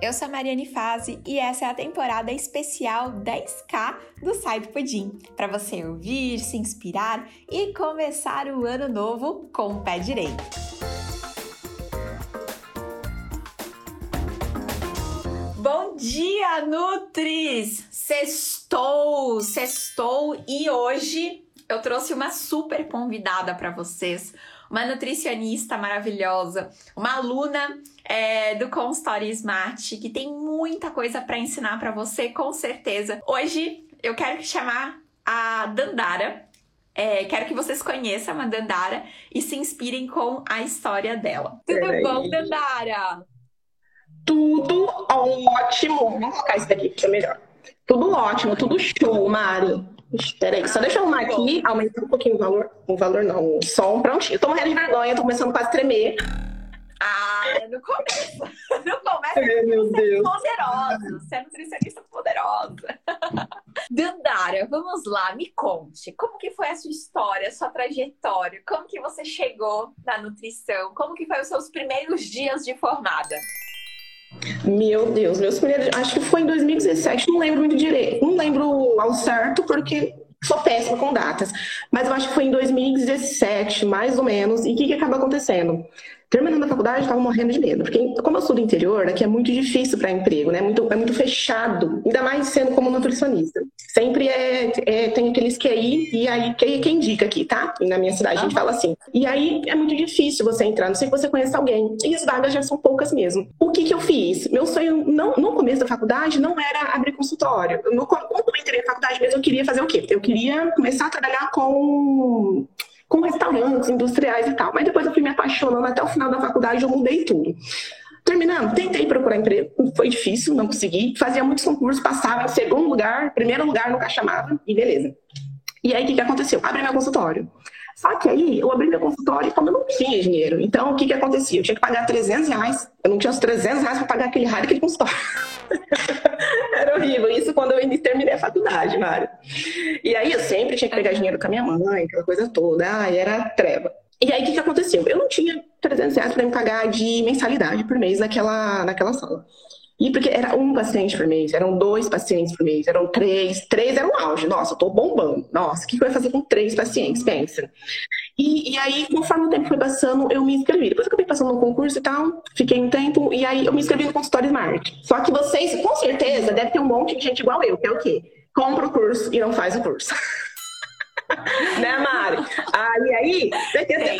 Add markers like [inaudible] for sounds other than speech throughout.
Eu sou a Mariane Fazi e essa é a temporada especial 10K do Sai do Pudim, para você ouvir, se inspirar e começar o ano novo com o pé direito. Bom dia, Nutris! Sextou, sextou e hoje eu trouxe uma super convidada para vocês, uma nutricionista maravilhosa, uma aluna é, do consultório Smart, que tem muita coisa para ensinar para você, com certeza. Hoje eu quero chamar a Dandara. É, quero que vocês conheçam a Dandara e se inspirem com a história dela. Tudo bom, Dandara? Tudo ótimo. Vamos colocar isso daqui, que é melhor. Tudo ótimo, tudo show, Mari. Espera aí, só deixa eu arrumar aqui, aumentar um pouquinho o valor. O valor não, o som, prontinho. tô morrendo de vergonha, tô começando quase a tremer. Ah, no começo. No começo, é, meu é Deus. poderosa. Você é nutricionista poderosa. Dandara, vamos lá, me conte. Como que foi a sua história, a sua trajetória? Como que você chegou na nutrição? Como que foi os seus primeiros dias de formada? Meu Deus, meus primeiros. Acho que foi em 2017, não lembro muito direito. Não lembro ao certo, porque sou péssima com datas. Mas eu acho que foi em 2017, mais ou menos. E o que, que acaba acontecendo? Terminando a faculdade, estava morrendo de medo, porque como eu sou do interior, aqui é muito difícil para emprego, né? Muito, é muito fechado, ainda mais sendo como nutricionista. Sempre é, é tem aqueles que aí e aí quem, quem indica aqui, tá? E na minha cidade a gente fala assim. E aí é muito difícil você entrar, não sei se você conhece alguém. E as vagas já são poucas mesmo. O que que eu fiz? Meu sonho não, no começo da faculdade não era abrir consultório. No, quando eu entrei na faculdade mesmo, eu queria fazer o quê? Eu queria começar a trabalhar com com restaurantes industriais e tal. Mas depois eu fui me apaixonando até o final da faculdade, eu mudei tudo. Terminando, tentei procurar emprego, foi difícil, não consegui. Fazia muitos concursos, passava em segundo lugar, primeiro lugar, nunca chamava, e beleza. E aí, o que, que aconteceu? Abri meu consultório. Só que aí, eu abri meu consultório e como eu não tinha dinheiro. Então, o que, que acontecia? Eu tinha que pagar 300 reais. Eu não tinha os 300 reais para pagar aquele raio daquele consultório. Era horrível. Isso quando eu terminei a faculdade, Mário. E aí eu sempre tinha que pegar dinheiro com a minha mãe, aquela coisa toda. Ai, era treva. E aí o que, que aconteceu? Eu não tinha 300 reais para me pagar de mensalidade por mês naquela, naquela sala. E porque era um paciente por mês, eram dois pacientes por mês, eram três, três era um auge. Nossa, eu tô bombando. Nossa, o que, que eu ia fazer com três pacientes? Pensa. E, e aí, conforme o tempo foi passando, eu me inscrevi. Depois eu acabei passando no concurso e tal, fiquei um tempo, e aí eu me inscrevi no consultório Smart. Só que vocês, com certeza, deve ter um monte de gente igual eu, que é o quê? Compra o curso e não faz o curso. [laughs] né, Mari? Aí, aí,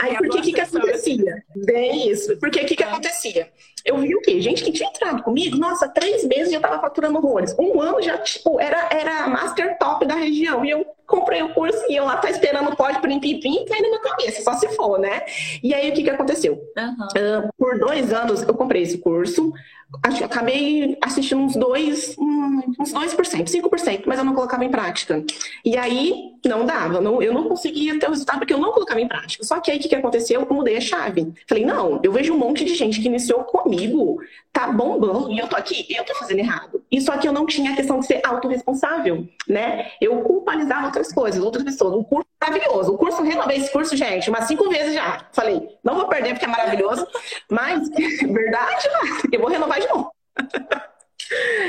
aí por que que, que acontecia? Bem isso. Porque o que que acontecia? Eu vi o quê? Gente que tinha entrado comigo, nossa, três meses já tava faturando horrores. Um ano já, tipo, era, era master top da região. E eu comprei o curso e eu lá tá esperando o pódio pim, pim, pim, caindo na cabeça, só se for, né? E aí, o que que aconteceu? Uhum. Uh, por dois anos, eu comprei esse curso, acho, acabei assistindo uns dois, uns 2%, 5%, mas eu não colocava em prática. E aí, não dava, não, eu não conseguia ter o resultado porque eu não colocava em prática. Só que aí, o que que aconteceu? Eu mudei a chave. Falei, não, eu vejo um monte de gente que iniciou comigo, tá bombando, e eu tô aqui, eu tô fazendo errado. E só que eu não tinha a questão de ser autorresponsável, né? Eu culpabilizava outras coisas, outras pessoas. Um curso maravilhoso. O curso, renovei esse curso, gente, umas cinco vezes já. Falei, não vou perder porque é maravilhoso, mas, [laughs] verdade, eu vou renovar de novo.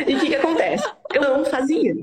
e o que, que acontece? Eu não fazia.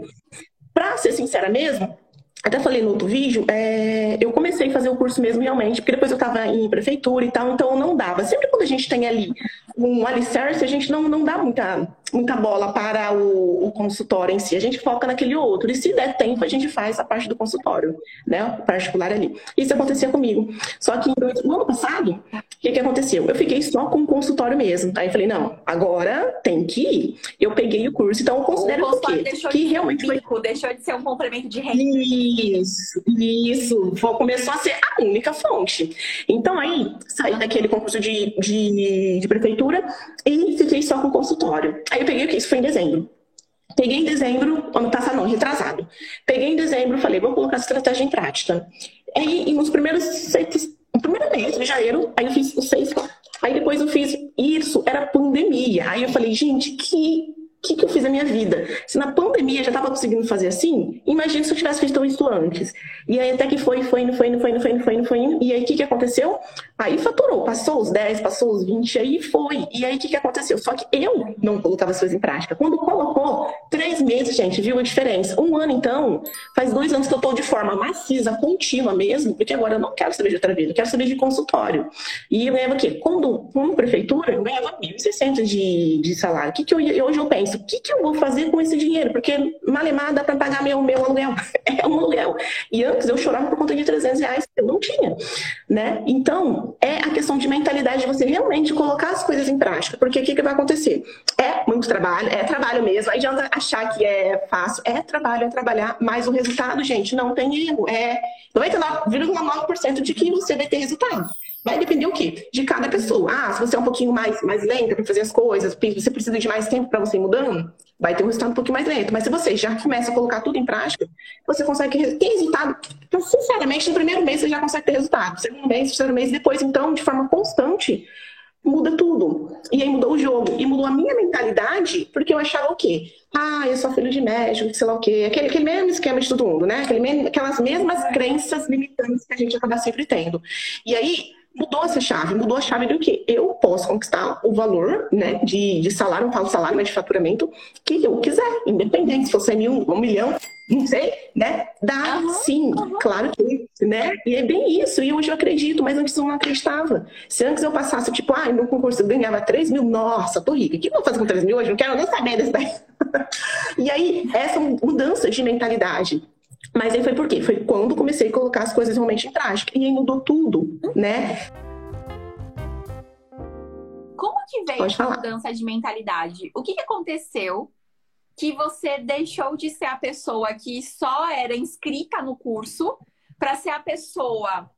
Pra ser sincera mesmo, até falei no outro vídeo, é, eu comecei a fazer o curso mesmo realmente, porque depois eu estava em prefeitura e tal, então não dava. Sempre quando a gente tem ali um alicerce, a gente não, não dá muita, muita bola para o, o, consultório em si. A gente foca naquele outro. E se der tempo, a gente faz a parte do consultório, né? Particular ali. Isso acontecia comigo. Só que no ano passado, o que, que aconteceu? Eu fiquei só com o consultório mesmo. Aí eu falei, não, agora tem que ir. Eu peguei o curso, então eu considero o quê? que realmente foi. Deixou de ser um complemento de renda. Isso, isso. Começou a ser a única fonte. Então aí, saí daquele concurso de, de, de prefeitura e fiquei só com consultório. Aí eu peguei o que? Isso foi em dezembro. Peguei em dezembro, ano passado não, retrasado. Peguei em dezembro, falei, vou colocar essa estratégia em prática. Aí, nos primeiros seis, no primeiro mês de janeiro, aí eu fiz os seis, aí depois eu fiz isso, era pandemia. Aí eu falei, gente, que que, que eu fiz na minha vida? Se na pandemia já estava conseguindo fazer assim, imagina se eu tivesse feito isso antes. E aí até que foi, foi indo, foi indo, foi indo, foi indo, foi indo, foi indo. E aí o que, que aconteceu? Aí faturou, passou os 10, passou os 20, aí foi. E aí o que, que aconteceu? Só que eu não colocava as coisas em prática. Quando colocou, três meses, gente, viu a diferença. Um ano, então, faz dois anos que eu estou de forma maciça, contínua mesmo, porque agora eu não quero saber de outra vida, eu quero saber de consultório. E eu ganhava o quê? Quando, como prefeitura, eu ganhava 1.600 de, de salário. O que, que eu, hoje eu penso? O que, que eu vou fazer com esse dinheiro? Porque malemar dá para pagar meu, meu aluguel. [laughs] É um aluguel. E antes eu chorava por conta de 300 reais, eu não tinha. Né? Então, é a questão de mentalidade de você realmente colocar as coisas em prática. Porque o que, que vai acontecer? É muito trabalho, é trabalho mesmo. Aí adianta achar que é fácil. É trabalho, é trabalhar. Mas o resultado, gente, não tem erro. É 99,9% de que você vai ter resultado. Vai depender o quê? De cada pessoa. Ah, se você é um pouquinho mais, mais lenta para fazer as coisas, você precisa de mais tempo para você ir mudando, vai ter um resultado um pouquinho mais lento. Mas se você já começa a colocar tudo em prática, você consegue ter resultado. Então, sinceramente, no primeiro mês você já consegue ter resultado. No segundo mês, terceiro mês, depois, então, de forma constante, muda tudo. E aí mudou o jogo. E mudou a minha mentalidade, porque eu achava o quê? Ah, eu sou filho de médico, sei lá o quê. Aquele, aquele mesmo esquema de todo mundo, né? Aquele aquelas mesmas crenças limitantes que a gente acaba sempre tendo. E aí, mudou essa chave, mudou a chave do que eu posso conquistar o valor né, de, de salário, não falo salário, mas de faturamento, que eu quiser, independente se for 100 mil, um milhão, não sei, né? Dá uhum, sim, uhum. claro que, né? E é bem isso, e hoje eu acredito, mas antes eu não acreditava. Se antes eu passasse, tipo, ah, no concurso eu ganhava 3 mil, nossa, tô rica, o que eu vou fazer com 3 mil hoje? Não quero nem saber desse daí. [laughs] e aí, essa mudança de mentalidade, mas aí foi por quê? Foi quando comecei a colocar as coisas realmente em prática. E aí mudou tudo, né? Como que veio a mudança de mentalidade? O que, que aconteceu que você deixou de ser a pessoa que só era inscrita no curso para ser a pessoa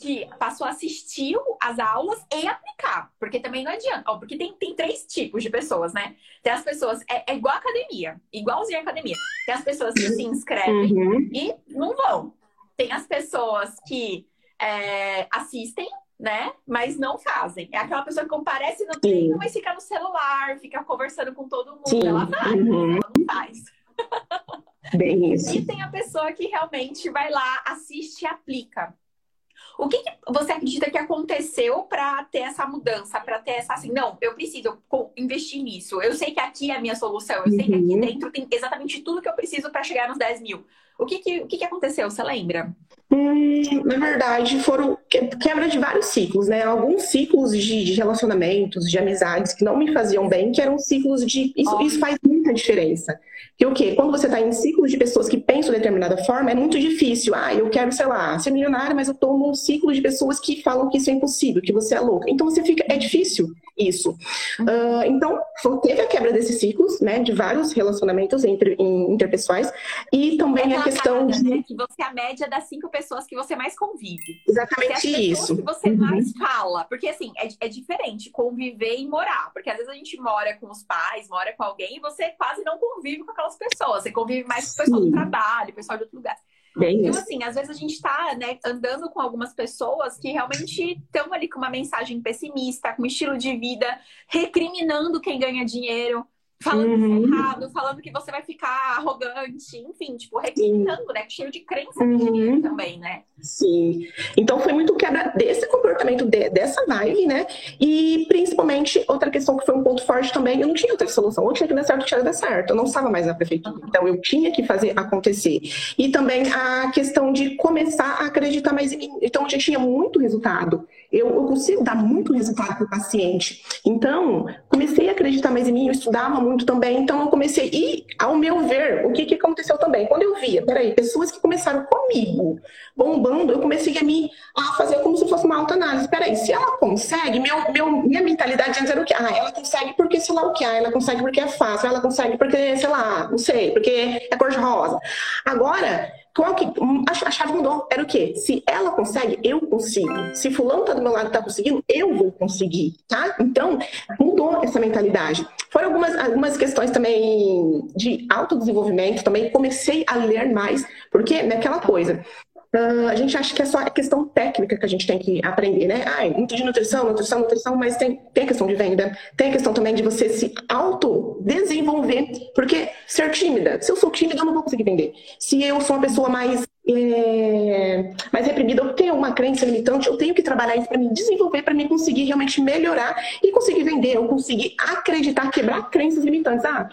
que passou a assistir as aulas e aplicar. Porque também não adianta. Ó, porque tem, tem três tipos de pessoas, né? Tem as pessoas. É, é igual academia. Igualzinho a academia. Tem as pessoas que se inscrevem uhum. e não vão. Tem as pessoas que é, assistem, né? Mas não fazem. É aquela pessoa que comparece no treino, mas fica no celular, fica conversando com todo mundo. Sim. Ela faz, uhum. ela não faz. Bem isso. E tem a pessoa que realmente vai lá, assiste e aplica. O que, que você acredita que aconteceu para ter essa mudança, para ter essa assim, não, eu preciso investir nisso. Eu sei que aqui é a minha solução, eu sei que aqui uhum. dentro tem exatamente tudo que eu preciso para chegar nos 10 mil. O que, que, o que, que aconteceu? Você lembra? Hum, na verdade, foram quebra de vários ciclos, né? Alguns ciclos de, de, relacionamentos, de amizades que não me faziam bem, que eram ciclos de. Isso, isso faz muita diferença. Que o quê? Quando você está em ciclos de pessoas que pensam de determinada forma, é muito difícil. Ah, eu quero, sei lá, ser milionária, mas eu estou num ciclo de pessoas que falam que isso é impossível, que você é louca. Então você fica. É difícil isso. Uh, então, teve a quebra desses ciclos, né? De vários relacionamentos entre, interpessoais. E também a questão de. Né, que você é a média das cinco pessoas que você mais convive. Exatamente isso. que você uhum. mais fala. Porque, assim, é, é diferente conviver e morar. Porque às vezes a gente mora com os pais, mora com alguém e você quase não convive com aquelas pessoas. Você convive mais com o pessoal Sim. do trabalho, pessoal de outro lugar. Bem então, assim, às vezes a gente tá, né, andando com algumas pessoas que realmente estão ali com uma mensagem pessimista, com um estilo de vida, recriminando quem ganha dinheiro falando uhum. errado, falando que você vai ficar arrogante, enfim, tipo, recriminando, né? Cheio de crença uhum. também, né? Sim. Então foi muito quebra desse comportamento, de, dessa vibe, né? E principalmente, outra questão que foi um ponto forte também, eu não tinha outra solução. Ou tinha que dar certo, tinha que dar certo. Eu não estava mais na prefeitura. Então eu tinha que fazer acontecer. E também a questão de começar a acreditar mais em mim. Então eu já tinha muito resultado. Eu, eu consigo dar muito resultado para o paciente. Então, comecei a acreditar mais em mim, eu estudava muito também. Então eu comecei. E, ao meu ver, o que, que aconteceu também? Quando eu via, peraí, pessoas que começaram comigo bombando eu comecei a me a fazer como se fosse uma autoanálise. Peraí, se ela consegue, meu, meu, minha mentalidade antes era o que? Ah, ela consegue porque sei lá o que, ah, ela consegue porque é fácil, ela consegue porque, sei lá, não sei, porque é cor de rosa. Agora, qual que, a chave mudou. Era o quê? Se ela consegue, eu consigo. Se fulano tá do meu lado tá conseguindo, eu vou conseguir, tá? Então, mudou essa mentalidade. Foram algumas, algumas questões também de autodesenvolvimento, também comecei a ler mais, porque naquela coisa, Uh, a gente acha que é só a questão técnica que a gente tem que aprender, né? Ai, muito de nutrição, nutrição, nutrição, mas tem, tem a questão de venda, tem a questão também de você se auto-desenvolver, porque ser tímida, se eu sou tímida, eu não vou conseguir vender. Se eu sou uma pessoa mais é, mais reprimida, eu tenho uma crença limitante, eu tenho que trabalhar isso para me desenvolver, para me conseguir realmente melhorar e conseguir vender, eu conseguir acreditar, quebrar crenças limitantes. Ah,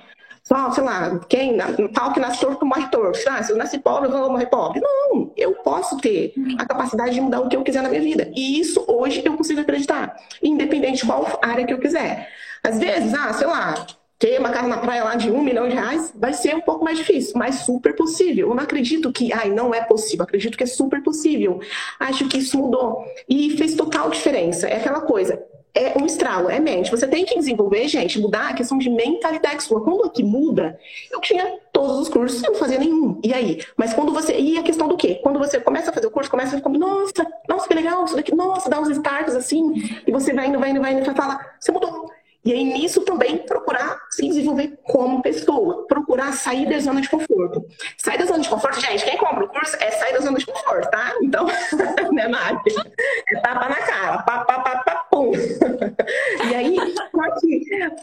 só, sei lá, quem, tal que nasce torto morre torto. Ah, se eu nasci pobre, eu vou morrer pobre. Não, eu posso ter a capacidade de mudar o que eu quiser na minha vida. E isso hoje eu consigo acreditar, independente de qual área que eu quiser. Às vezes, ah, sei lá, ter uma casa na praia lá de um milhão de reais vai ser um pouco mais difícil, mas super possível. Eu não acredito que, ai, não é possível, acredito que é super possível. Acho que isso mudou e fez total diferença. É aquela coisa, é um estralo, é mente. Você tem que desenvolver, gente, mudar a questão de mentalidade sua. Quando aqui muda, eu tinha todos os cursos, eu não fazia nenhum. E aí? Mas quando você. E a questão do quê? Quando você começa a fazer o curso, começa a ficar, nossa, nossa, que legal, isso daqui, nossa, dá uns starts assim, e você vai indo, vai indo, vai indo, e fala, você mudou. E aí, nisso também, procurar se desenvolver como pessoa, procurar sair da zona de conforto. Sair da zona de conforto, gente, quem compra o curso é sair da zona de conforto, tá? Então, [laughs] né, Mari? É tapa na cara, pá, pá, pá, pá, pum. E aí,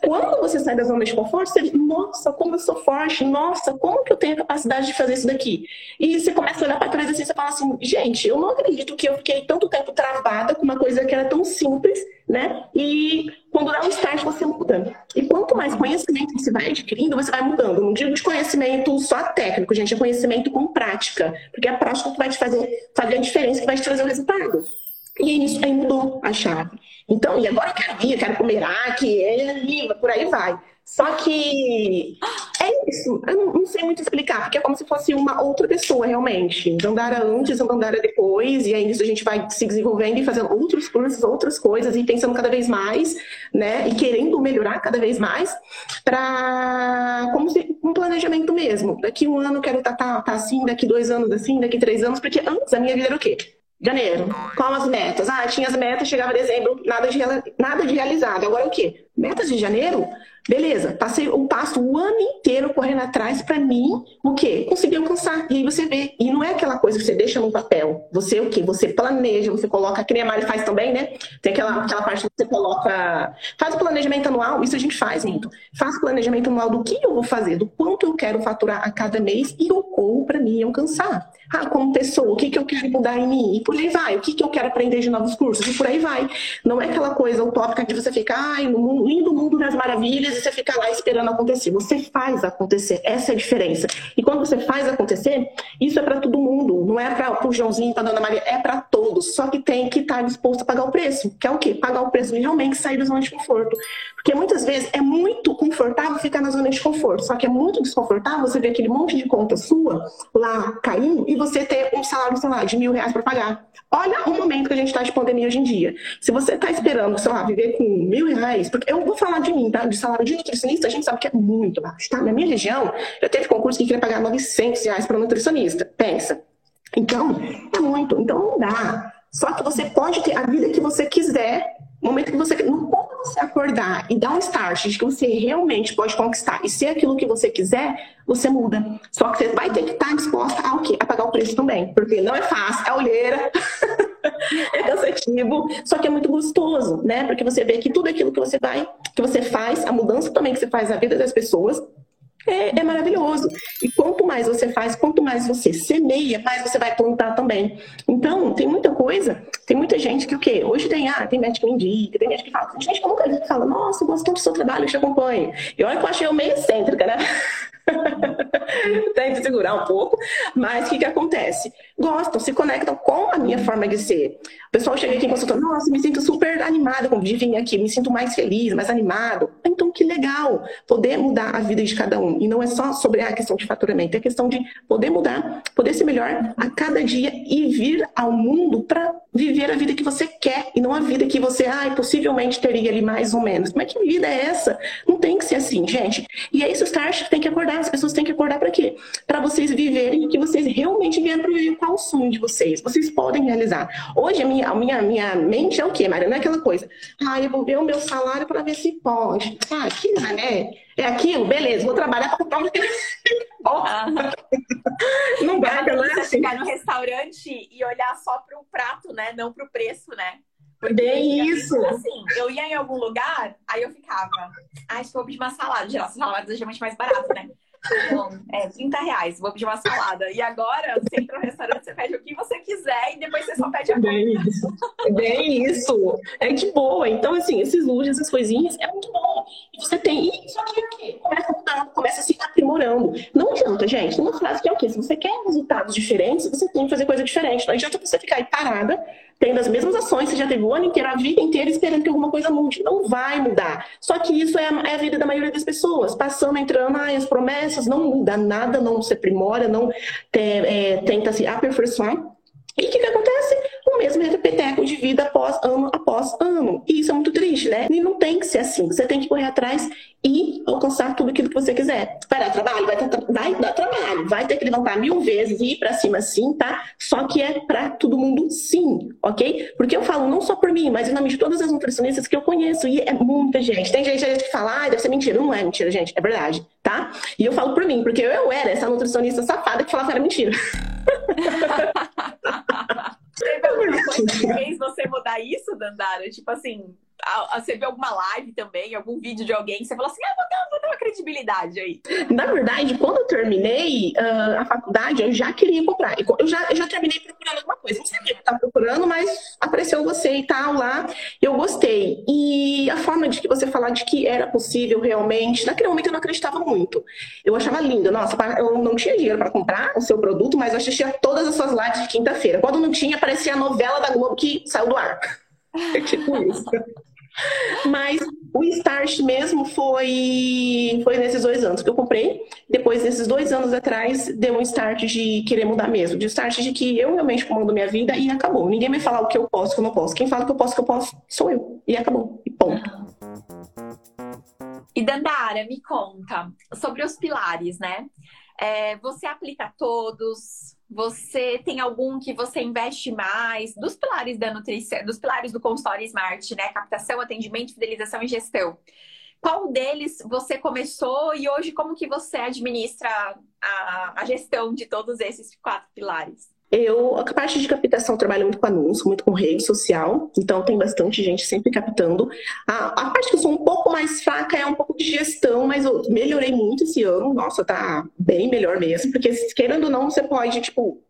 quando você sai da zona de conforto, você diz, nossa, como eu sou forte, nossa, como que eu tenho a capacidade de fazer isso daqui? E você começa a olhar para trás assim, você fala assim, gente, eu não acredito que eu fiquei tanto tempo travada com uma coisa que era tão simples, né? E quando dá um start, você muda. E quanto mais conhecimento você vai adquirindo, você vai mudando. Não digo de conhecimento só técnico, gente, é conhecimento com prática. Porque é a prática que vai te fazer, fazer a diferença, que vai te trazer o resultado. E aí, isso aí mudou a chave. Então, e agora eu quero ir, eu quero comer aqui, é, por aí vai. Só que é isso. Eu não, sei muito explicar, porque é como se fosse uma outra pessoa, realmente. Dandara antes, Dandara depois, e aí nisso a gente vai se desenvolvendo e fazendo outros cursos, outras coisas, e pensando cada vez mais, né? E querendo melhorar cada vez mais, para como se um planejamento mesmo. Daqui um ano quero estar tá, tá, tá assim, daqui dois anos assim, daqui três anos, porque antes a minha vida era o quê? Janeiro. Qual as metas? Ah, tinha as metas, chegava dezembro, nada de, nada de realizado. Agora o quê? Metas de janeiro? Beleza, passei o passo o ano inteiro correndo atrás para mim, o quê? Conseguir alcançar. E aí você vê. E não é aquela coisa que você deixa no papel. Você o quê? Você planeja, você coloca, que nem a Mari faz também, né? Tem aquela, aquela parte que você coloca. Faz o planejamento anual, isso a gente faz muito. Faz o planejamento anual do que eu vou fazer, do quanto eu quero faturar a cada mês e o como para mim alcançar. Ah, como pessoa, o que, que eu quero mudar em mim? E por aí vai. O que, que eu quero aprender de novos cursos? E por aí vai. Não é aquela coisa utópica de você ficar, ai, no lindo mundo das maravilhas e você fica lá esperando acontecer. Você faz acontecer. Essa é a diferença. E quando você faz acontecer, isso é para todo mundo. Não é para o Joãozinho, para Dona Maria. É para todos. Só que tem que estar tá disposto a pagar o preço. Que é o quê? Pagar o preço de realmente sair da zona de conforto. Porque muitas vezes é muito confortável ficar na zona de conforto. Só que é muito desconfortável você ver aquele monte de conta sua lá caindo e você ter um salário, sei lá, de mil reais para pagar. Olha o momento que a gente está de pandemia hoje em dia. Se você está esperando, sei lá, viver com mil reais, porque eu vou falar de mim, tá? De salário de nutricionista, a gente sabe que é muito baixo, tá? Na minha região, já teve concurso que queria pagar 900 reais para nutricionista. Pensa. Então, é muito. Então, não dá. Só que você pode ter a vida que você quiser no momento que você. No quando você acordar e dar um start de que você realmente pode conquistar e ser aquilo que você quiser, você muda. Só que você vai ter que estar disposta a o quê? A pagar o preço também. Porque não é fácil, é olheira. [laughs] é cansativo, só que é muito gostoso, né? Porque você vê que tudo aquilo que você vai, que você faz, a mudança também que você faz na vida das pessoas, é, é, maravilhoso. E quanto mais você faz, quanto mais você semeia, mais você vai plantar também. Então, tem muita coisa, tem muita gente que o quê? Hoje tem, ah, tem médico que indica, tem gente que fala, gente que nunca que fala, nossa, gosto tanto do seu trabalho, eu te acompanho. E olha que eu achei eu meio excêntrica, né? [laughs] Tem que segurar um pouco, mas o que, que acontece? Gostam, se conectam com a minha forma de ser. O pessoal chega aqui em consulta, nossa, me sinto super animada de vir aqui, me sinto mais feliz, mais animado. Então, que legal poder mudar a vida de cada um. E não é só sobre a questão de faturamento, é questão de poder mudar, poder ser melhor a cada dia e vir ao mundo para viver a vida que você quer e não a vida que você, ai, possivelmente teria ali mais ou menos. Mas que vida é essa? Não tem que ser assim, gente. E é isso, Start, que tem que acordar. As pessoas têm que acordar para quê? Para vocês viverem o que vocês realmente vieram para viver. Qual o sonho de vocês? Vocês podem realizar. Hoje, a minha, a minha, minha mente é o quê, Maria? Não é aquela coisa, ah, eu vou ver o meu salário para ver se pode. Ah, que né? É aquilo? Beleza, vou trabalhar para um Porra. não vai, não é assim. chegar no restaurante e olhar só pro prato, né? Não pro preço, né? Porque Bem isso. Assim, eu ia em algum lugar, aí eu ficava, ah, acho que vou pedir uma salada. Geral, salada é geralmente mais barata, né? Bom, é 30 reais, vou pedir uma salada. E agora, você entra no restaurante, você pede o que você quiser e depois você só pede a Bem isso. É bem isso. É de boa. Então, assim, esses luxos, essas coisinhas, é muito bom. E você tem. E só que o quê? Começa mudando, começa se aprimorando. Não adianta, gente. Uma frase que é o quê? Se você quer resultados diferentes, você tem que fazer coisa diferente. Não adianta você ficar aí parada tendo as mesmas ações, você já teve o ano inteiro, a vida inteira, esperando que alguma coisa mude. Não vai mudar. Só que isso é a, é a vida da maioria das pessoas. Passando, entrando, as promessas, não muda nada, não se aprimora, não é, tenta se aperfeiçoar. E o que, que acontece? O mesmo repeteco de vida após ano após ano. E isso é muito triste, né? E não tem que ser assim. Você tem que correr atrás e alcançar tudo aquilo que você quiser. Vai dar trabalho? Vai, ter, vai dar trabalho. Vai ter que levantar mil vezes e ir pra cima sim, tá? Só que é pra todo mundo sim, ok? Porque eu falo não só por mim, mas em nome de todas as nutricionistas que eu conheço. E é muita gente. Tem gente, gente que fala, ah, deve ser mentira. Não é mentira, gente. É verdade, tá? E eu falo por mim, porque eu era essa nutricionista safada que falava que era mentira. [laughs] Teve alguma coisa que fez você mudar isso, Dandara? Tipo assim, você viu alguma live também, algum vídeo de alguém, você falou assim, ah, vou dar, vou dar uma credibilidade aí. Na verdade, quando eu terminei uh, a faculdade, eu já queria comprar. Eu já, eu já terminei procurando alguma coisa. Não sabia o que estava procurando, mas apareceu você e tal lá. Eu gostei. E a forma de que você falar de que era possível realmente, naquele momento eu não acreditava muito. Eu achava lindo. Nossa, eu não tinha dinheiro para comprar o seu produto, mas eu assistia todas as suas lives de quinta-feira. Quando não tinha, aparecia a novela da Globo que saiu do ar. É tipo isso. Mas o start mesmo foi, foi nesses dois anos que eu comprei. Depois desses dois anos atrás, deu um start de querer mudar mesmo. De start de que eu realmente comando minha vida e acabou. Ninguém vai falar o que eu posso, o que eu não posso. Quem fala que eu posso, o que eu posso, sou eu. E acabou. E ponto. E Dandara, me conta sobre os pilares, né? É, você aplica todos? Você tem algum que você investe mais? Dos pilares da nutrição, dos pilares do consultório Smart, né? Captação, atendimento, fidelização e gestão. Qual deles você começou e hoje como que você administra a, a gestão de todos esses quatro pilares? Eu, a parte de captação, trabalho muito com anúncio, muito com rede social, então tem bastante gente sempre captando. A, a parte que eu sou um pouco mais fraca é um pouco de gestão, mas eu melhorei muito esse ano. Nossa, tá bem melhor mesmo, porque querendo ou não, você pode, tipo,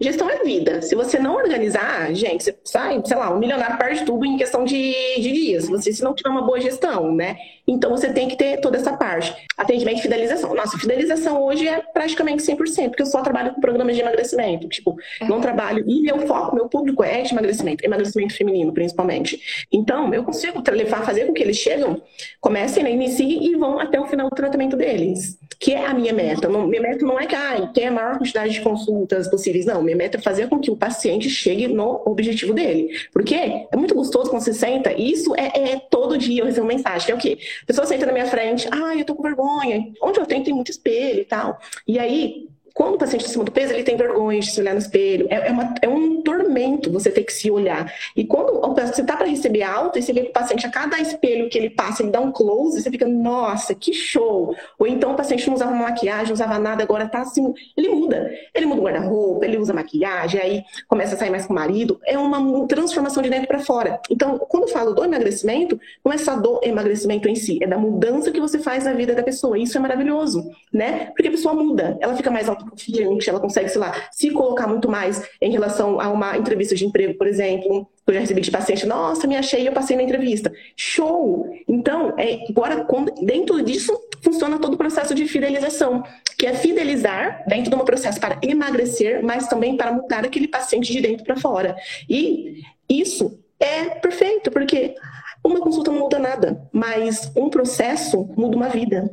Gestão é vida. Se você não organizar, gente, você sai, sei lá, um milionário perde tudo em questão de, de dias. Você, se não tiver uma boa gestão, né? Então você tem que ter toda essa parte. Atendimento e fidelização. Nossa, fidelização hoje é praticamente 100%, porque eu só trabalho com programas de emagrecimento. Tipo, é. não trabalho. E meu foco, meu público é de emagrecimento, emagrecimento feminino, principalmente. Então, eu consigo levar, fazer com que eles chegam, comecem, né, iniciem e vão até o final do tratamento deles. Que é a minha meta. Não, minha meta não é que ah, tenha a maior quantidade de consultas possíveis. Não, minha meta é fazer com que o paciente chegue no objetivo dele. Porque é muito gostoso quando você senta, e isso é, é todo dia eu recebo mensagem, que é o quê? A pessoa senta na minha frente, ah, eu tô com vergonha. Onde eu tenho tem muito espelho e tal. E aí, quando o paciente está acima do peso, ele tem vergonha de se olhar no espelho. É, é, uma, é um tormento você ter que se olhar. E quando você está para receber alta e você vê que o paciente, a cada espelho que ele passa, ele dá um close, você fica, nossa, que show! Ou então o paciente não usava maquiagem, não usava nada, agora tá assim. Ele muda. Ele muda o guarda-roupa, ele usa maquiagem, aí começa a sair mais com o marido. É uma transformação de dentro para fora. Então, quando eu falo do emagrecimento, não é só do emagrecimento em si, é da mudança que você faz na vida da pessoa. Isso é maravilhoso, né? Porque a pessoa muda, ela fica mais alta confiante, ela consegue, sei lá, se colocar muito mais em relação a uma entrevista de emprego, por exemplo. Eu já recebi de paciente, nossa, me achei, eu passei na entrevista. Show! Então, é, agora, dentro disso, funciona todo o processo de fidelização, que é fidelizar dentro de um processo para emagrecer, mas também para mudar aquele paciente de dentro para fora. E isso é perfeito, porque uma consulta não muda nada, mas um processo muda uma vida.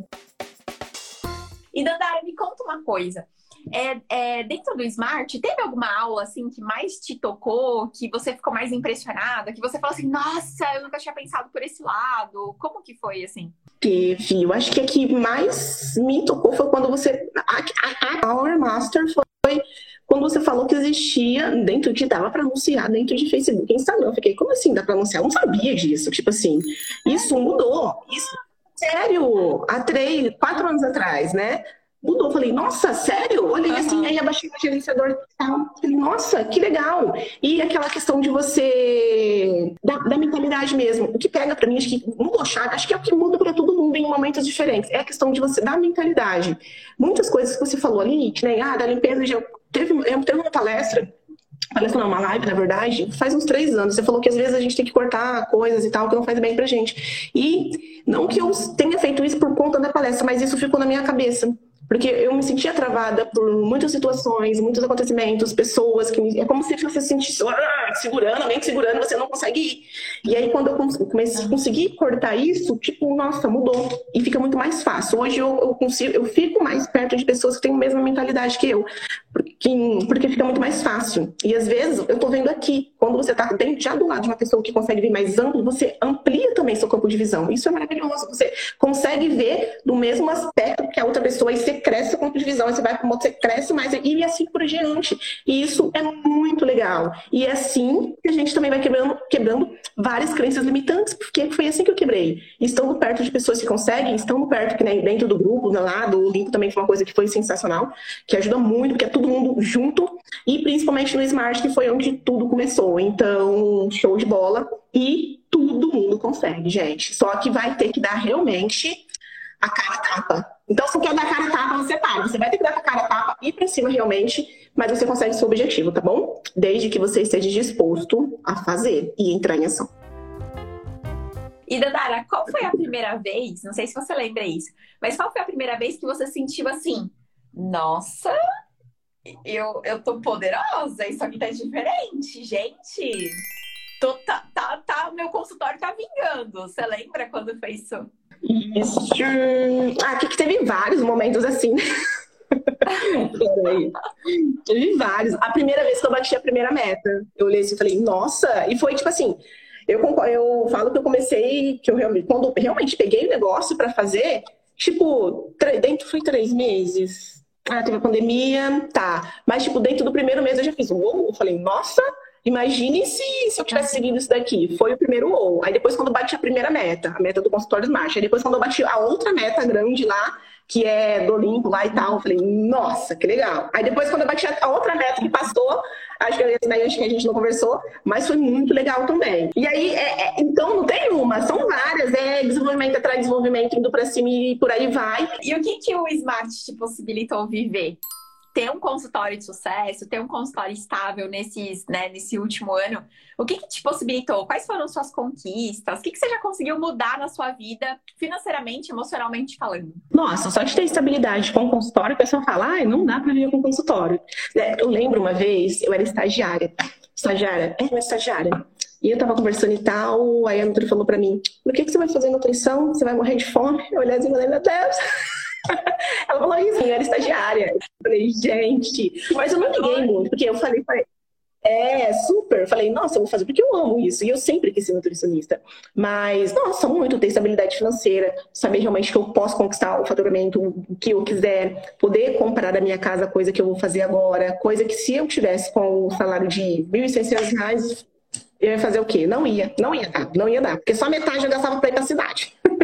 E Dandara, me conta uma coisa. É, é, dentro do Smart, teve alguma aula assim que mais te tocou, que você ficou mais impressionada, que você falou assim, nossa, eu nunca tinha pensado por esse lado. Como que foi assim? Teve, eu acho que a que mais me tocou foi quando você. A, a, a Master foi quando você falou que existia dentro de dava para anunciar dentro de Facebook e Instagram. Eu fiquei, como assim dá para anunciar? Eu não sabia disso. Tipo assim, isso mudou. Isso sério, há três, quatro anos atrás, né? Mudou. Falei, nossa, sério? Olhei uhum. assim, aí abaixei o gerenciador e tal. Falei, nossa, que legal. E aquela questão de você, da, da mentalidade mesmo. O que pega para mim, acho que mudou chave, acho que é o que muda para todo mundo em momentos diferentes. É a questão de você, da mentalidade. Muitas coisas que você falou ali, que nem, ah, da limpeza, teve, eu teve uma palestra palestra não, uma live, na verdade, faz uns três anos. Você falou que às vezes a gente tem que cortar coisas e tal que não faz bem pra gente. E não que eu tenha feito isso por conta da palestra, mas isso ficou na minha cabeça. Porque eu me sentia travada por muitas situações, muitos acontecimentos, pessoas que me... é como se você se sentisse ah, segurando, alguém segurando, você não consegue ir. E aí quando eu comecei, consegui cortar isso, tipo, nossa, mudou e fica muito mais fácil. Hoje eu, eu consigo, eu fico mais perto de pessoas que têm a mesma mentalidade que eu, porque, porque fica muito mais fácil. E às vezes eu tô vendo aqui, quando você tá já do lado de uma pessoa que consegue ver mais amplo, você amplia também seu campo de visão. Isso é maravilhoso. Você consegue ver do mesmo aspecto que a outra pessoa e cresce o campo de visão, você vai para outro, você cresce mais, e assim por diante. E isso é muito legal. E é assim que a gente também vai quebrando, quebrando várias crenças limitantes, porque foi assim que eu quebrei. Estando perto de pessoas que conseguem, estando perto, que nem dentro do grupo, lá do Olimpo também foi uma coisa que foi sensacional, que ajuda muito, porque é todo mundo junto, e principalmente no Smart, que foi onde tudo começou. Então, show de bola. E todo mundo consegue, gente. Só que vai ter que dar realmente a cara tapa. Então, se quer dar cara tapa, você para. Você vai ter que dar a cara tapa e pra cima realmente, mas você consegue seu objetivo, tá bom? Desde que você esteja disposto a fazer e entrar em ação. E Dandara, qual foi a primeira vez? Não sei se você lembra isso, mas qual foi a primeira vez que você sentiu assim? Nossa, eu, eu tô poderosa, isso aqui tá diferente, gente. Tô, tá, tá, tá, meu consultório tá vingando. Você lembra quando foi isso? Isso. Ah, aqui que teve vários momentos assim. Teve vários. A primeira vez que eu bati a primeira meta, eu olhei assim e falei, nossa! E foi tipo assim, eu, eu falo que eu comecei, que eu realmente, quando eu realmente peguei o negócio para fazer, tipo, dentro foi três meses. Ah, teve a pandemia, tá. Mas, tipo, dentro do primeiro mês eu já fiz, uou, eu falei, nossa, Imagine se, se eu tivesse seguido isso daqui. Foi o primeiro ou. Aí depois, quando bati a primeira meta, a meta do consultório Smart. Aí depois, quando eu bati a outra meta grande lá, que é do Olimpo lá e tal, eu falei, nossa, que legal. Aí depois, quando eu bati a outra meta que passou, acho que daí acho que a gente não conversou, mas foi muito legal também. E aí, é, é, então não tem uma, são várias, é desenvolvimento atrás de desenvolvimento, indo pra cima e por aí vai. E o que, que o Smart te possibilitou viver? Ter um consultório de sucesso, ter um consultório estável nesses, né, nesse último ano, o que, que te possibilitou? Quais foram suas conquistas? O que, que você já conseguiu mudar na sua vida, financeiramente, emocionalmente falando? Nossa, só de ter estabilidade com o consultório, o pessoal fala, ah, não dá para viver com consultório. É, eu lembro uma vez, eu era estagiária. Estagiária? É, uma estagiária. E eu tava conversando e tal, aí a falou para mim, por que, que você vai fazer nutrição? Você vai morrer de fome? Eu olhei assim e falei, meu Deus... [laughs] Ela falou isso, eu era estagiária. Eu falei, gente, mas eu não liguei muito, porque eu falei, falei é, super. Falei, nossa, eu vou fazer porque eu amo isso. E eu sempre quis ser nutricionista. Mas, nossa, muito ter estabilidade financeira, saber realmente que eu posso conquistar o faturamento que eu quiser, poder comprar da minha casa coisa que eu vou fazer agora, coisa que se eu tivesse com o salário de R$ 1.600, eu ia fazer o quê? Não ia, não ia dar, não ia dar. Porque só metade eu gastava para ir para a cidade. [laughs]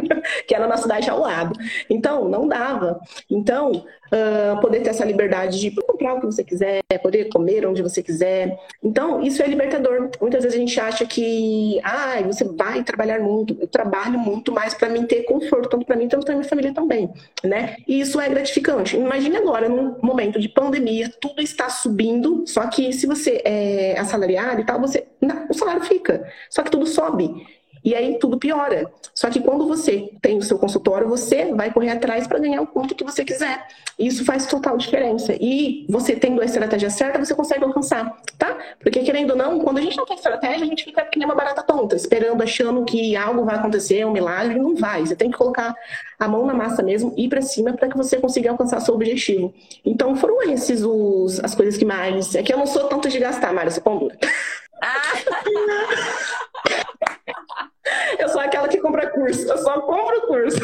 que era na cidade ao lado. Então, não dava. Então, uh, poder ter essa liberdade de comprar o que você quiser, poder comer onde você quiser. Então, isso é libertador. Muitas vezes a gente acha que, ah, você vai trabalhar muito. Eu trabalho muito mais para mim ter conforto, tanto para mim, tanto para minha família também, né? E isso é gratificante. Imagine agora, num momento de pandemia, tudo está subindo, só que se você é assalariado e tal, você, o salário fica, só que tudo sobe. E aí tudo piora. Só que quando você tem o seu consultório, você vai correr atrás para ganhar o quanto que você quiser. Isso faz total diferença. E você tendo a estratégia certa, você consegue alcançar, tá? Porque querendo ou não, quando a gente não tem estratégia, a gente fica que nem uma barata tonta, esperando, achando que algo vai acontecer, um milagre, não vai. Você tem que colocar a mão na massa mesmo, ir para cima para que você consiga alcançar seu objetivo. Então foram esses os, as coisas que mais. É que eu não sou tanto de gastar, Mário, você pão Ah! [laughs] Eu sou aquela que compra curso. Eu só compro curso.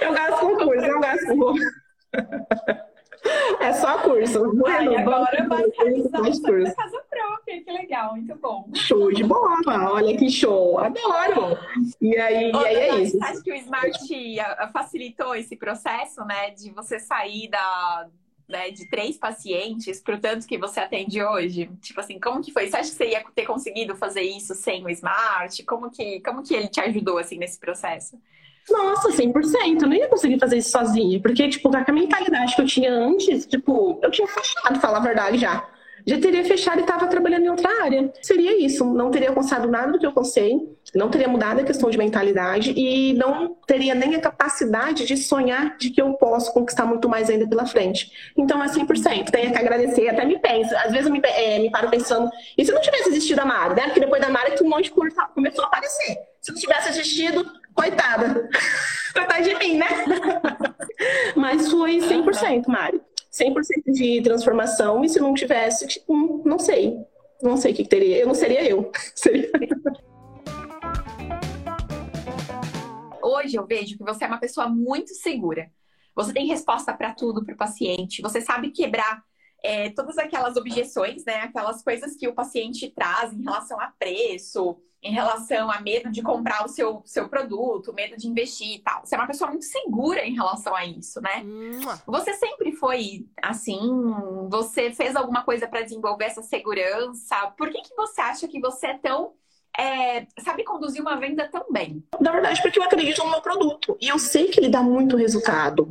Eu gasto com curso, eu gasto com curso. É só curso. Ai, agora vai realizar casa própria, que legal, muito bom. Show de bola, olha que show, adoro. E aí, Ô, e aí é isso. Você acha que o Smart facilitou esse processo, né? De você sair da, né, de três pacientes para o tanto que você atende hoje? Tipo assim, como que foi? Você acha que você ia ter conseguido fazer isso sem o Smart? Como que, como que ele te ajudou, assim, nesse processo? Nossa, 100%. Eu não ia conseguir fazer isso sozinha. Porque, tipo, com a mentalidade que eu tinha antes, tipo, eu tinha fechado, falar a verdade já já teria fechado e estava trabalhando em outra área. Seria isso. Não teria alcançado nada do que eu alcancei, não teria mudado a questão de mentalidade e não teria nem a capacidade de sonhar de que eu posso conquistar muito mais ainda pela frente. Então é 100%. Tenho que agradecer. Até me penso. Às vezes eu me, é, me paro pensando, e se não tivesse existido a Mari, né? Porque depois da Mari que um monte de coisa começou a aparecer. Se não tivesse existido, coitada. [laughs] Coitada de mim, né? Mas foi 100%, Mari. 100% de transformação, e se não tivesse, tipo, não sei. Não sei o que, teria. Eu não seria eu. [laughs] Seria... Hoje eu vejo que você é uma pessoa muito segura. Você tem resposta para tudo para o paciente. Você sabe quebrar é, todas aquelas objeções, né? Aquelas coisas que o paciente traz em relação a preço, em relação a medo de comprar o seu, seu produto, medo de investir e tal. Você é uma pessoa muito segura em relação a isso, né? Você sempre foi assim? Você fez alguma coisa para desenvolver essa segurança? Por que, que você acha que você é tão. É, sabe conduzir uma venda tão bem? Na verdade, porque eu acredito no meu produto. E eu sei que ele dá muito resultado.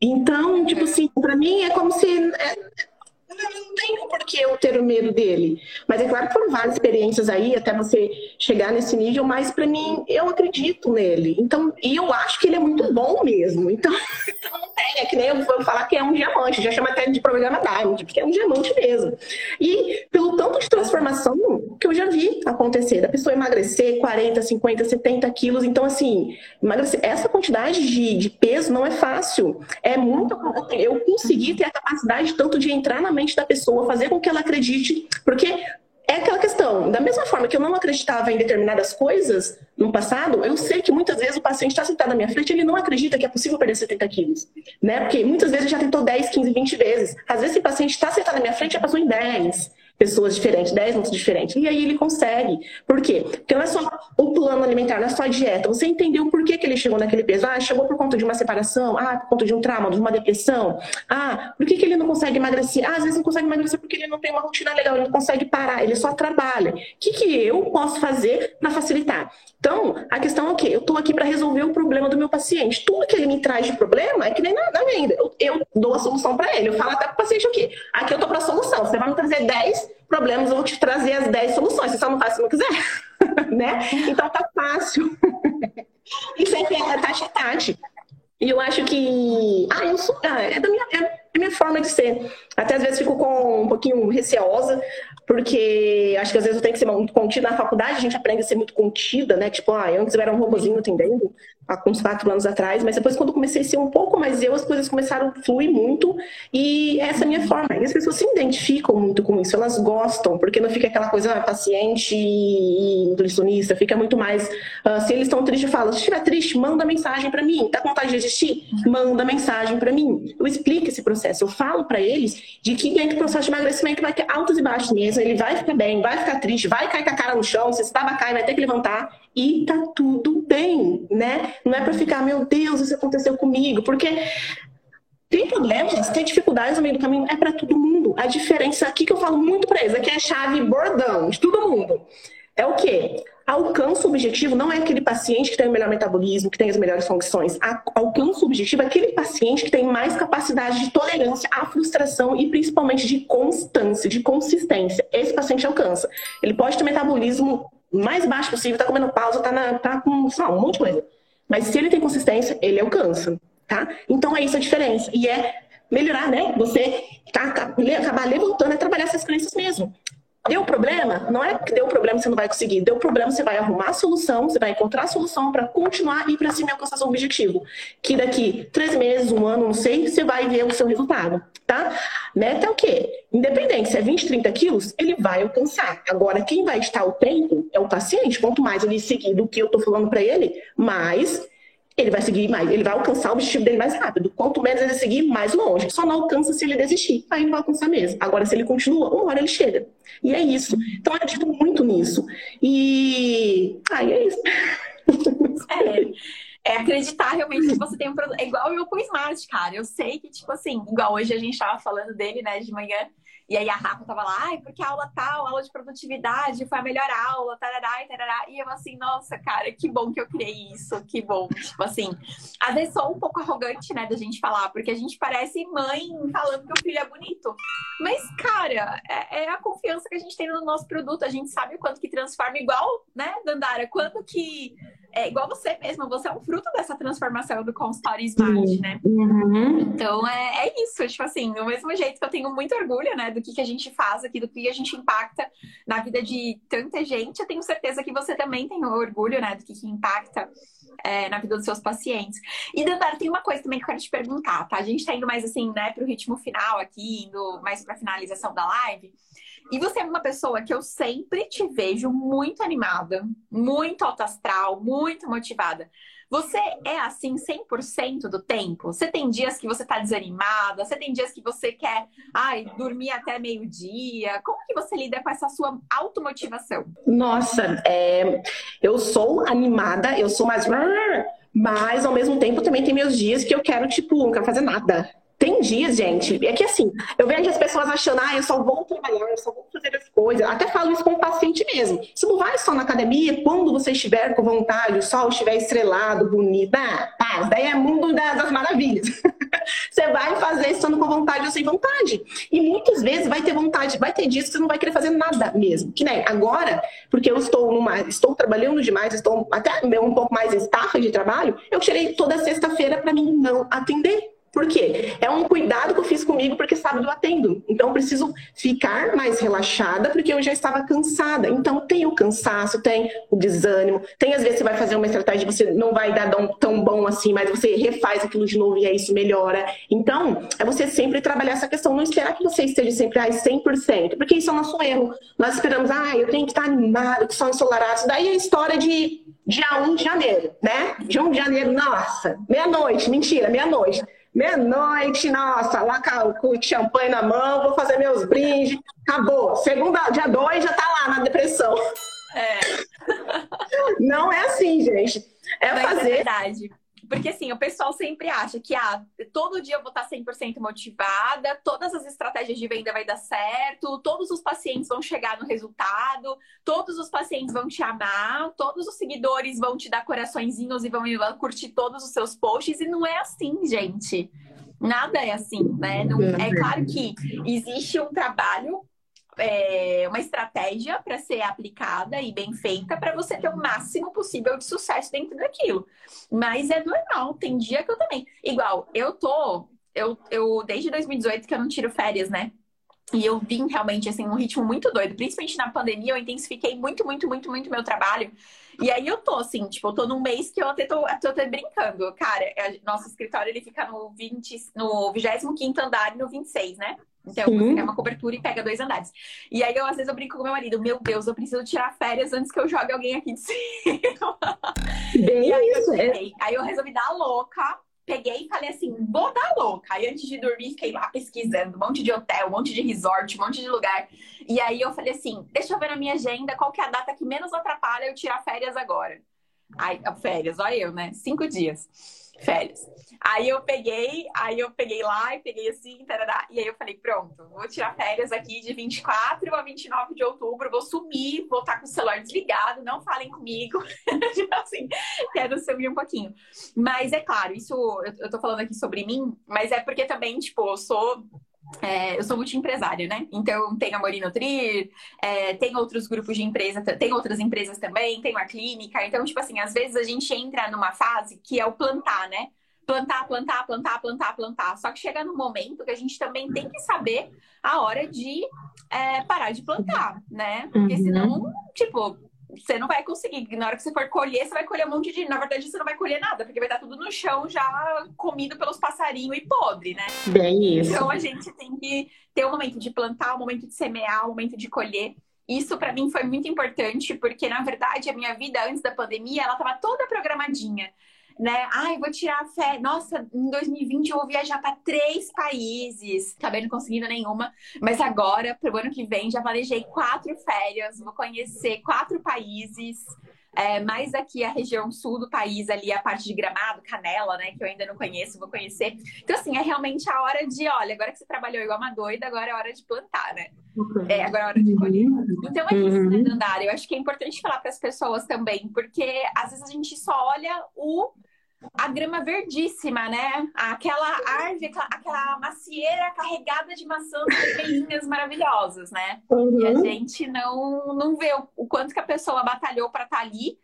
Então, tipo é. assim, para mim é como se. É não tenho por que eu ter o medo dele. Mas é claro que foram várias experiências aí até você chegar nesse nível, mas para mim, eu acredito nele. Então, e eu acho que ele é muito bom mesmo. Então, então [laughs] não tem. É que nem eu vou falar que é um diamante, já chama até de programa Diamond, porque é um diamante mesmo. E pelo tanto de transformação que eu já vi acontecer, da pessoa emagrecer 40, 50, 70 quilos. Então, assim, emagrecer, essa quantidade de, de peso não é fácil. É muito. Eu consegui ter a capacidade tanto de entrar na mente mente da pessoa, fazer com que ela acredite, porque é aquela questão, da mesma forma que eu não acreditava em determinadas coisas no passado, eu sei que muitas vezes o paciente está sentado na minha frente ele não acredita que é possível perder 70 quilos, né? Porque muitas vezes já tentou 10, 15, 20 vezes. Às vezes esse paciente está sentado na minha frente e já passou em 10 pessoas diferentes, 10 minutos diferentes. E aí ele consegue. Por quê? Porque não é só o plano alimentar, não é só a dieta. Você entendeu por que, que ele chegou naquele peso. Ah, chegou por conta de uma separação. Ah, por conta de um trauma, de uma depressão. Ah, por que, que ele não consegue emagrecer? Ah, às vezes não consegue emagrecer porque ele não tem uma rotina legal, ele não consegue parar, ele só trabalha. O que, que eu posso fazer para facilitar? Então, a questão é o quê? Eu estou aqui para resolver o problema do meu paciente. Tudo que ele me traz de problema é que nem na, na venda. Eu, eu, dou a solução para ele. Eu falo até para o paciente o quê? Aqui eu estou para a solução. Você vai me trazer 10 problemas, eu vou te trazer as 10 soluções. Você só não faz se não quiser. [laughs] né? Então tá fácil. [laughs] e sempre é taxa tati. E eu acho que. Ah, eu sou. Ah, é da minha, é a minha forma de ser. Até às vezes fico com um pouquinho receosa, porque acho que às vezes eu tenho que ser muito contida. Na faculdade a gente aprende a ser muito contida, né? Tipo, ah, antes eu era um robozinho atendendo, há uns quatro anos atrás, mas depois quando eu comecei a ser um pouco mais eu, as coisas começaram a fluir muito e essa é a minha forma. E as pessoas se identificam muito com isso, elas gostam, porque não fica aquela coisa ah, paciente e nutricionista, fica muito mais. Uh, se eles estão tristes, fala, se estiver triste, manda mensagem para mim. Tá com vontade de existir? Manda mensagem para mim. Eu explico esse processo processo. Eu falo para eles de que dentro do processo de emagrecimento vai ter altos e baixos mesmo. Ele vai ficar bem, vai ficar triste, vai cair com a cara no chão, se estava caindo, vai ter que levantar e tá tudo bem, né? Não é para ficar, meu Deus, isso aconteceu comigo, porque tem problemas, tem dificuldades no meio do caminho, é para todo mundo. A diferença aqui que eu falo muito para eles, aqui é a chave bordão de todo mundo. É o quê? alcança o objetivo não é aquele paciente que tem o melhor metabolismo, que tem as melhores funções. Alcança o objetivo é aquele paciente que tem mais capacidade de tolerância à frustração e principalmente de constância, de consistência. Esse paciente alcança. Ele pode ter metabolismo mais baixo possível, tá comendo pausa, tá, na, tá com sei lá, um monte de coisa. Mas se ele tem consistência, ele alcança, tá? Então é isso a diferença. E é melhorar, né? Você tá, acabar levantando é trabalhar essas crenças mesmo. Deu problema? Não é que deu problema você não vai conseguir. Deu problema, você vai arrumar a solução, você vai encontrar a solução para continuar e para cima e alcançar seu objetivo. Que daqui três meses, um ano, não sei, você vai ver o seu resultado, tá? Meta é o quê? Independente se é 20, 30 quilos, ele vai alcançar. Agora, quem vai estar o tempo é o paciente. Quanto mais ele seguir do que eu estou falando para ele, mais ele vai seguir mais, ele vai alcançar o objetivo dele mais rápido. Quanto menos ele seguir, mais longe. Só não alcança se ele desistir. Aí não vai alcançar mesmo. Agora, se ele continua, uma hora ele chega. E é isso. Então, eu acredito muito nisso. E. Aí é isso. É, é acreditar realmente que você tem um produto. É igual eu com o Smart, cara. Eu sei que, tipo assim, igual hoje a gente tava falando dele, né, de manhã. E aí a Rafa tava lá, ai, porque a aula tal, aula de produtividade, foi a melhor aula, tarará tarará. E eu assim, nossa, cara, que bom que eu criei isso, que bom. Tipo assim, às vezes sou um pouco arrogante, né, da gente falar, porque a gente parece mãe falando que o filho é bonito. Mas, cara, é, é a confiança que a gente tem no nosso produto. A gente sabe o quanto que transforma, igual, né, Dandara, quanto que é igual você mesma, você é um fruto dessa transformação do consultório Smart, né? Uhum. Então é, é isso, tipo assim, do mesmo jeito que eu tenho muito orgulho, né, do que, que a gente faz aqui, do que a gente impacta na vida de tanta gente, eu tenho certeza que você também tem orgulho, né, do que, que impacta é, na vida dos seus pacientes. E, Dandara, tem uma coisa também que eu quero te perguntar, tá? A gente tá indo mais assim, né, pro ritmo final aqui, indo mais pra finalização da live. E você é uma pessoa que eu sempre te vejo muito animada, muito alto astral, muito motivada. Você é assim 100% do tempo? Você tem dias que você tá desanimada? Você tem dias que você quer, ai, dormir até meio-dia? Como que você lida com essa sua automotivação? Nossa, é... eu sou animada, eu sou mais... Mas, ao mesmo tempo, também tem meus dias que eu quero, tipo, não quero fazer nada. Tem dias, gente, é que assim, eu vejo as pessoas achando, ah, eu só vou trabalhar, eu só vou fazer as coisas. Até falo isso com o paciente mesmo. Você não vai só na academia quando você estiver com vontade, o sol estiver estrelado, bonito. Ah, paz, daí é mundo das, maravilhas. [laughs] você vai fazer estando com vontade ou sem vontade. E muitas vezes vai ter vontade, vai ter dias que você não vai querer fazer nada mesmo. Que nem agora, porque eu estou numa, estou trabalhando demais, estou até um pouco mais estafa de trabalho, eu tirei toda sexta-feira para mim não atender por quê? É um cuidado que eu fiz comigo porque sábado eu atendo. Então eu preciso ficar mais relaxada porque eu já estava cansada. Então tem o cansaço, tem o desânimo, tem às vezes você vai fazer uma estratégia você não vai dar tão bom assim, mas você refaz aquilo de novo e aí isso melhora. Então, é você sempre trabalhar essa questão, não esperar que você esteja sempre ai, 100%, porque isso é o nosso erro. Nós esperamos, ah, eu tenho que estar animado, que só ensolarado. Isso daí é a história de dia 1 de janeiro, né? Dia 1 de janeiro, nossa, meia-noite, mentira, meia-noite. Meia-noite, nossa, lá com o champanhe na mão, vou fazer meus brindes, acabou. Segunda, dia 2 já tá lá na depressão. É. [laughs] Não é assim, gente. É Mas é fazer. É verdade. Porque assim, o pessoal sempre acha que ah, todo dia eu vou estar 100% motivada, todas as estratégias de venda vai dar certo, todos os pacientes vão chegar no resultado, todos os pacientes vão te amar, todos os seguidores vão te dar coraçõezinhos e vão curtir todos os seus posts e não é assim, gente. Nada é assim, né? Não, é claro que existe um trabalho é, uma estratégia para ser aplicada e bem feita para você ter o máximo possível de sucesso dentro daquilo. Mas é normal, tem dia que eu também. Igual, eu tô. Eu, eu desde 2018 que eu não tiro férias, né? E eu vim realmente, assim, um ritmo muito doido. Principalmente na pandemia, eu intensifiquei muito, muito, muito, muito meu trabalho. E aí eu tô, assim, tipo, eu tô num mês que eu até tô, tô até brincando. Cara, é, nosso escritório, ele fica no, 20, no 25º andar e no 26, né? Então, Sim. você quer uma cobertura e pega dois andares. E aí, eu, às vezes, eu brinco com meu marido, meu Deus, eu preciso tirar férias antes que eu jogue alguém aqui de cima. Bem aí, isso, eu, é. aí eu resolvi dar louca, peguei e falei assim, vou dar louca. Aí antes de dormir, fiquei lá pesquisando, um monte de hotel, um monte de resort, um monte de lugar. E aí eu falei assim, deixa eu ver na minha agenda qual que é a data que menos atrapalha eu tirar férias agora. Aí, férias, olha eu, né? Cinco dias férias. Aí eu peguei, aí eu peguei lá e peguei assim, tarará, e aí eu falei, pronto, vou tirar férias aqui de 24 a 29 de outubro, vou sumir, vou estar com o celular desligado, não falem comigo. [laughs] tipo assim, quero sumir um pouquinho. Mas é claro, isso eu, eu tô falando aqui sobre mim, mas é porque também, tipo, eu sou é, eu sou multiempresária, né? Então tem a Morino Nutrir, é, tem outros grupos de empresa, tem outras empresas também, tem uma clínica. Então, tipo assim, às vezes a gente entra numa fase que é o plantar, né? Plantar, plantar, plantar, plantar, plantar. Só que chega num momento que a gente também tem que saber a hora de é, parar de plantar, né? Porque uhum. senão, tipo, você não vai conseguir. Na hora que você for colher, você vai colher um monte de. Na verdade, você não vai colher nada, porque vai estar tudo no chão já comido pelos passarinhos e podre, né? Bem isso. Então a gente tem que ter o um momento de plantar, o um momento de semear, o um momento de colher. Isso para mim foi muito importante, porque na verdade a minha vida antes da pandemia, ela estava toda programadinha né? Ai, vou tirar férias. Nossa, em 2020 eu vou viajar para três países. Acabei não conseguindo nenhuma. Mas agora, pro ano que vem, já planejei quatro férias. Vou conhecer quatro países. É, mais aqui a região sul do país, ali a parte de Gramado, Canela, né? Que eu ainda não conheço, vou conhecer. Então, assim, é realmente a hora de, olha, agora que você trabalhou igual uma doida, agora é hora de plantar, né? É, agora é hora de colher. Então é isso, né, Dandara? Eu acho que é importante falar para as pessoas também, porque às vezes a gente só olha o a grama verdíssima, né? Aquela árvore, aquela, macieira carregada de maçãs vermelhinhas maravilhosas, né? Uhum. E a gente não, não vê o, quanto que a pessoa batalhou para estar tá ali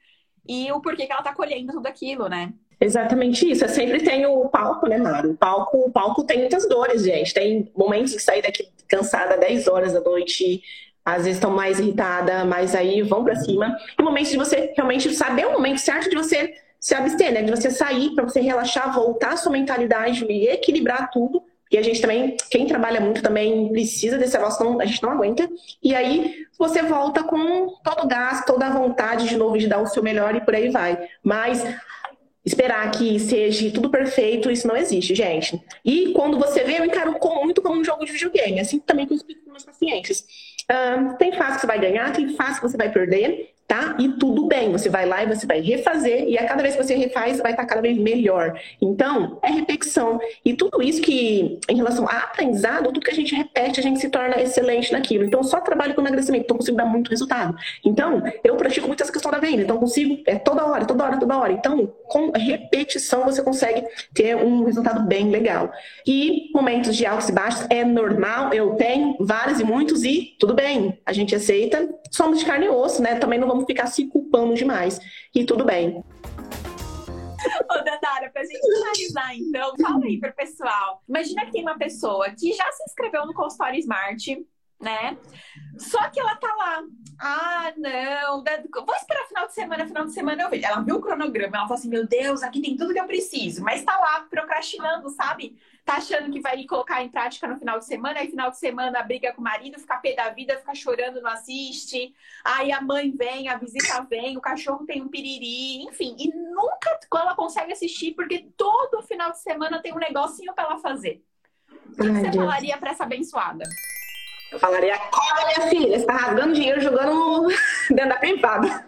e o porquê que ela tá colhendo tudo aquilo, né? Exatamente isso. Eu sempre tem o palco, né, Mário? O palco, o palco tem muitas dores, gente. Tem momentos de sair daqui cansada 10 horas da noite, às vezes estão mais irritada, mas aí vão para cima. E momentos de você realmente saber o momento certo de você se abster, né? De você sair para você relaxar, voltar a sua mentalidade e equilibrar tudo. E a gente também, quem trabalha muito também precisa desse negócio, a gente não aguenta. E aí você volta com todo o gás, toda a vontade de novo de dar o seu melhor e por aí vai. Mas esperar que seja tudo perfeito, isso não existe, gente. E quando você vê, eu encaro muito como um jogo de videogame, assim também que eu explico para meus pacientes. Uh, tem fase que você vai ganhar, tem fase que você vai perder tá? E tudo bem, você vai lá e você vai refazer, e a cada vez que você refaz, vai estar cada vez melhor. Então, é repetição. E tudo isso que, em relação a aprendizado, tudo que a gente repete, a gente se torna excelente naquilo. Então, só trabalho com emagrecimento, então consigo dar muito resultado. Então, eu pratico muito essa questão da venda, então consigo, é toda hora, toda hora, toda hora. Então, com repetição, você consegue ter um resultado bem legal. E momentos de altos e baixos é normal, eu tenho vários e muitos, e tudo bem, a gente aceita, somos de carne e osso, né? Também não vamos vamos ficar se culpando demais. E tudo bem. Ô, Dandara, pra gente finalizar, então, fala aí pro pessoal. Imagina que tem uma pessoa que já se inscreveu no consultório Smart, né? Só que ela tá lá. Ah, não, vou esperar final de semana, final de semana eu vejo. Ela viu o cronograma, ela falou assim: meu Deus, aqui tem tudo que eu preciso, mas tá lá procrastinando, sabe? Tá achando que vai colocar em prática no final de semana, aí final de semana briga com o marido, fica pé da vida, fica chorando, não assiste. Aí a mãe vem, a visita vem, o cachorro tem um piriri, enfim, e nunca ela consegue assistir porque todo final de semana tem um negocinho para ela fazer. O que, Ai, que você falaria para essa abençoada? Eu falaria, acorda minha filha, você tá rasgando dinheiro jogando [laughs] dentro da privada.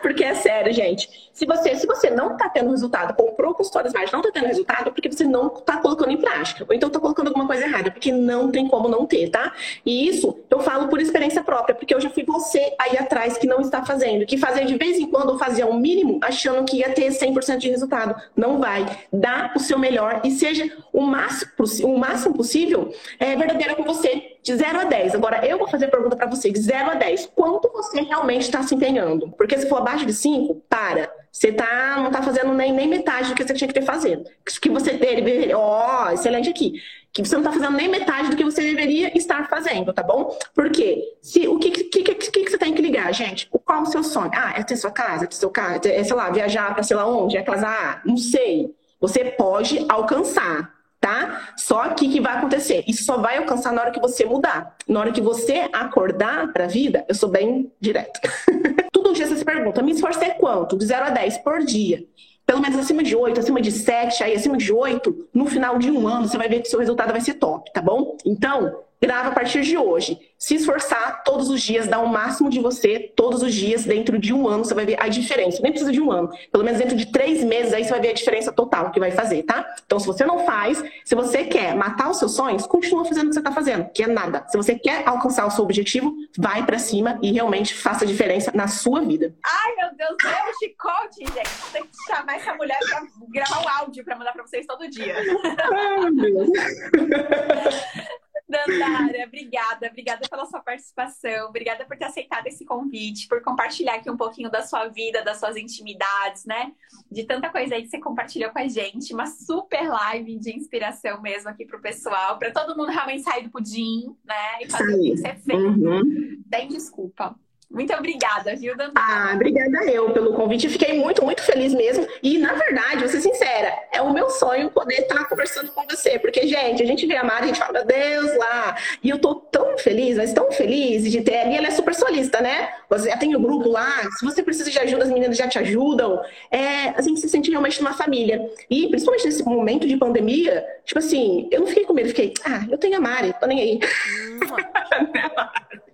Porque é sério, gente. Se você, se você não tá tendo resultado, comprou consultórios mais, não tá tendo resultado, é porque você não tá colocando em prática. Ou então tá colocando alguma coisa errada, porque não tem como não ter, tá? E isso eu falo por experiência própria, porque eu já fui você aí atrás que não está fazendo, que fazia de vez em quando ou fazia o um mínimo achando que ia ter 100% de resultado. Não vai. Dá o seu melhor e seja o máximo, o máximo possível é, verdadeira com você de 0 a 10. Agora, eu vou fazer pergunta para você de 0 a 10. Quanto você realmente está se empenhando? Porque se for abaixo de 5, para. Você tá, não está fazendo nem, nem metade do que você tinha que ter fazendo. Que você deveria. Ó, oh, excelente aqui. Que você não está fazendo nem metade do que você deveria estar fazendo, tá bom? Porque se, o que, que, que, que, você tem que ligar, gente? Qual o seu sonho? Ah, é ter sua casa, é ter seu carro, é, sei lá, viajar para sei lá onde, é casar, não sei. Você pode alcançar tá? Só que que vai acontecer? Isso só vai alcançar na hora que você mudar. Na hora que você acordar para a vida, eu sou bem direta. [laughs] Todo dia você se pergunta, me esforço é quanto? De 0 a 10 por dia. Pelo menos acima de 8, acima de 7, aí acima de 8, no final de um ano você vai ver que seu resultado vai ser top, tá bom? Então, grava a partir de hoje. Se esforçar todos os dias, dar o máximo de você todos os dias, dentro de um ano, você vai ver a diferença. Nem precisa de um ano. Pelo menos dentro de três meses, aí você vai ver a diferença total que vai fazer, tá? Então, se você não faz, se você quer matar os seus sonhos, continua fazendo o que você tá fazendo, que é nada. Se você quer alcançar o seu objetivo, vai para cima e realmente faça a diferença na sua vida. Ai, meu Deus, eu chicote, gente. Tem que chamar essa mulher pra gravar um áudio pra mandar pra vocês todo dia. Ai, meu Deus. [laughs] Dandara, obrigada, obrigada pela sua participação, obrigada por ter aceitado esse convite, por compartilhar aqui um pouquinho da sua vida, das suas intimidades, né? De tanta coisa aí que você compartilhou com a gente, uma super live de inspiração mesmo aqui pro pessoal, para todo mundo realmente sair do pudim, né? E fazer o que você fez. Uhum. Tem desculpa. Muito obrigada, viu, Dandara? Ah, obrigada eu pelo convite. Fiquei muito, muito feliz mesmo. E, na verdade, vou ser sincera, é o meu sonho poder estar conversando com você. Porque, gente, a gente vê a Mari, a gente fala, meu Deus, lá. E eu tô tão feliz, mas tão feliz de ter ali. Ela é super solista, né? Você já tem o um grupo lá. Se você precisa de ajuda, as meninas já te ajudam. É, a gente se sente realmente numa família. E, principalmente nesse momento de pandemia, tipo assim, eu não fiquei com medo. Fiquei, ah, eu tenho a Mari, tô nem aí. Hum. [laughs]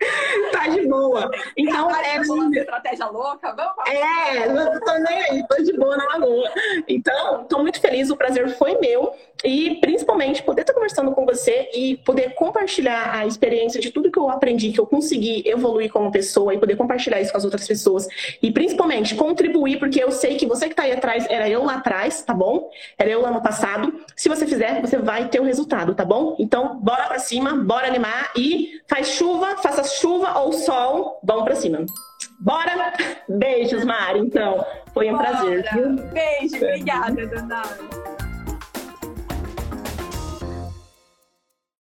[laughs] tá de boa. Então, é. Uma estratégia louca, vamos É, não tô nem aí, tô de boa na lagoa. Então, tô muito feliz, o prazer foi meu. E principalmente poder estar conversando com você e poder compartilhar a experiência de tudo que eu aprendi, que eu consegui evoluir como pessoa e poder compartilhar isso com as outras pessoas. E principalmente contribuir, porque eu sei que você que tá aí atrás era eu lá atrás, tá bom? Era eu lá no passado. Se você fizer, você vai ter o resultado, tá bom? Então, bora pra cima, bora animar e faz chuva, faça chuva ou sol, vamos pra cima. Bora? Beijos, Mari, então. Foi um bora. prazer. Viu? Beijo, obrigada, Donaldo.